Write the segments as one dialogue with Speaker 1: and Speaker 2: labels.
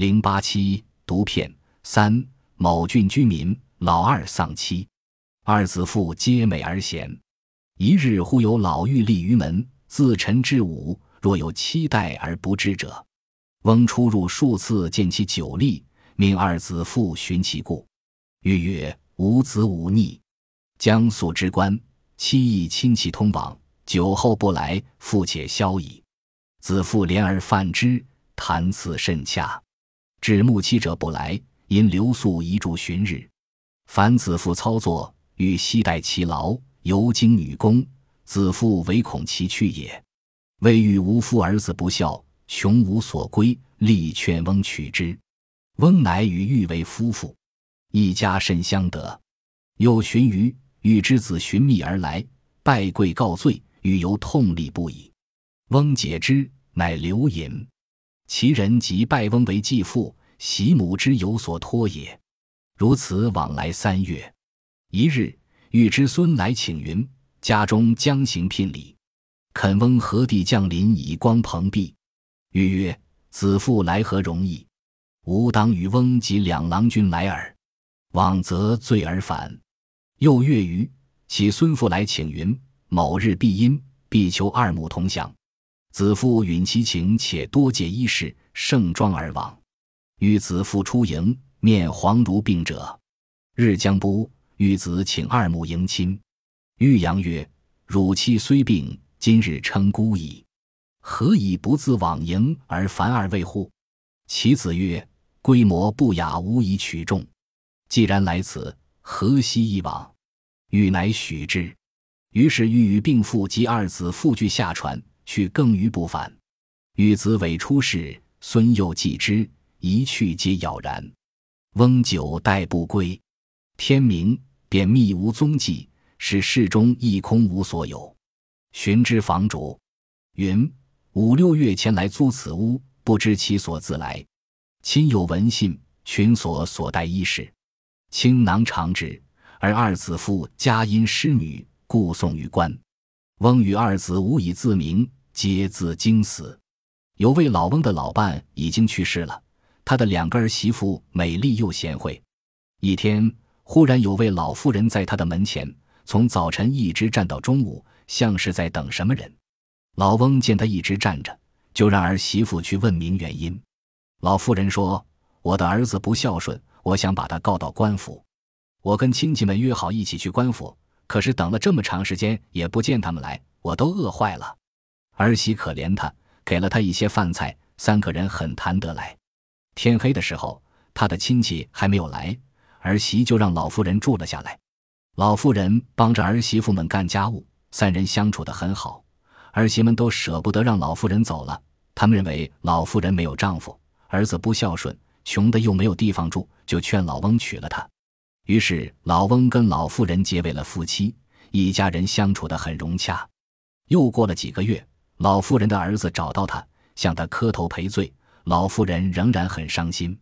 Speaker 1: 零八七毒片三某郡居民老二丧妻，二子父皆美而贤。一日忽有老妪立于门，自陈至午，若有期待而不至者。翁出入数次，见其久立，命二子父寻其故。欲曰：“无子无逆，将素之官，妻亦亲戚通往，久后不来，父且消矣。”子父怜而犯之，谈辞甚洽。至暮期者不来，因留宿一住旬日。凡子父操作，欲悉待其劳，犹经女工。子父唯恐其去也。未遇无夫儿子不孝。穷无所归，力劝翁取之。翁乃与玉为夫妇，一家甚相得。又寻于玉之子寻觅而来，拜跪告罪，欲犹痛力不已。翁解之，乃留饮。其人即拜翁为继父，喜母之有所托也。如此往来三月。一日，玉之孙来请云，家中将行聘礼，恳翁何地降临，以光蓬荜。欲曰：“子父来何容易？吾当与翁及两郎君来耳。往则醉而返。”又月余，其孙父来请云：“某日必因，必求二母同享。”子父允其情，且多借衣饰，盛装而往。与子父出迎，面黄如病者。日将不，欲子请二母迎亲。玉阳曰：“汝妻虽病，今日称孤矣。”何以不自往迎而烦二位乎？其子曰：“规模不雅，无以取众。既然来此，何惜一往？”禹乃许之。于是禹与病妇及二子复俱下船，去更于不返。与子尾出世，孙幼继之，一去皆杳然。翁久待不归，天明便觅无踪迹，使室中亦空无所有。寻之房主，云。五六月前来租此屋，不知其所自来。亲有闻信，群所所带衣饰，倾囊长纸。而二子父家因失女，故送于官。翁与二子无以自明，皆自惊死。有位老翁的老伴已经去世了，他的两个儿媳妇美丽又贤惠。一天，忽然有位老妇人在他的门前，从早晨一直站到中午，像是在等什么人。老翁见他一直站着，就让儿媳妇去问明原因。老妇人说：“我的儿子不孝顺，我想把他告到官府。我跟亲戚们约好一起去官府，可是等了这么长时间也不见他们来，我都饿坏了。”儿媳可怜他，给了他一些饭菜，三个人很谈得来。天黑的时候，他的亲戚还没有来，儿媳就让老妇人住了下来。老妇人帮着儿媳妇们干家务，三人相处得很好。儿媳们都舍不得让老妇人走了，他们认为老妇人没有丈夫，儿子不孝顺，穷的又没有地方住，就劝老翁娶了她。于是老翁跟老妇人结为了夫妻，一家人相处得很融洽。又过了几个月，老妇人的儿子找到他，向他磕头赔罪，老妇人仍然很伤心。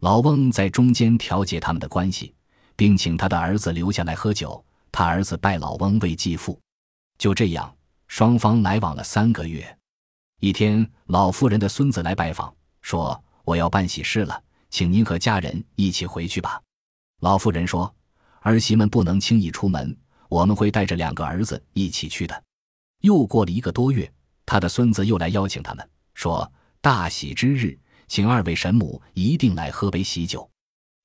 Speaker 1: 老翁在中间调节他们的关系，并请他的儿子留下来喝酒，他儿子拜老翁为继父。就这样。双方来往了三个月，一天，老妇人的孙子来拜访，说：“我要办喜事了，请您和家人一起回去吧。”老妇人说：“儿媳们不能轻易出门，我们会带着两个儿子一起去的。”又过了一个多月，他的孙子又来邀请他们，说：“大喜之日，请二位神母一定来喝杯喜酒。”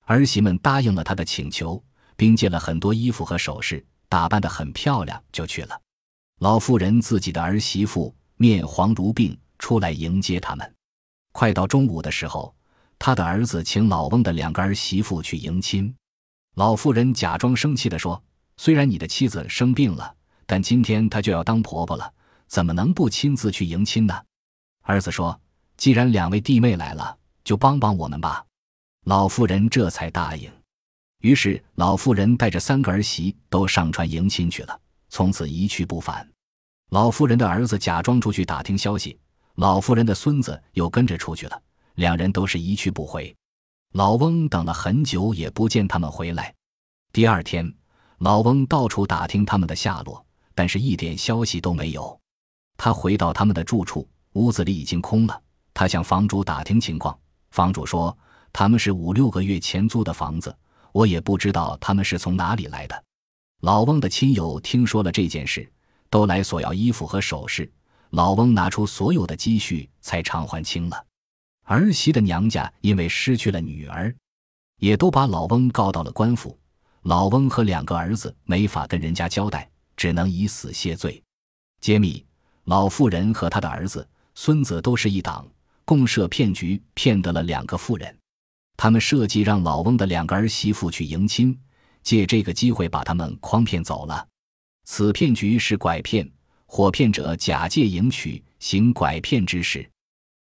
Speaker 1: 儿媳们答应了他的请求，并借了很多衣服和首饰，打扮得很漂亮，就去了。老妇人自己的儿媳妇面黄如病，出来迎接他们。快到中午的时候，他的儿子请老翁的两个儿媳妇去迎亲。老妇人假装生气地说：“虽然你的妻子生病了，但今天她就要当婆婆了，怎么能不亲自去迎亲呢？”儿子说：“既然两位弟妹来了，就帮帮我们吧。”老妇人这才答应。于是老妇人带着三个儿媳都上船迎亲去了。从此一去不返。老妇人的儿子假装出去打听消息，老妇人的孙子又跟着出去了，两人都是一去不回。老翁等了很久也不见他们回来。第二天，老翁到处打听他们的下落，但是一点消息都没有。他回到他们的住处，屋子里已经空了。他向房主打听情况，房主说他们是五六个月前租的房子，我也不知道他们是从哪里来的。老翁的亲友听说了这件事，都来索要衣服和首饰。老翁拿出所有的积蓄，才偿还清了。儿媳的娘家因为失去了女儿，也都把老翁告到了官府。老翁和两个儿子没法跟人家交代，只能以死谢罪。揭秘：老妇人和他的儿子、孙子都是一党，共设骗局，骗得了两个妇人。他们设计让老翁的两个儿媳妇去迎亲，借这个机会把他们诓骗走了。此骗局是拐骗。火骗者假借迎娶，行拐骗之事。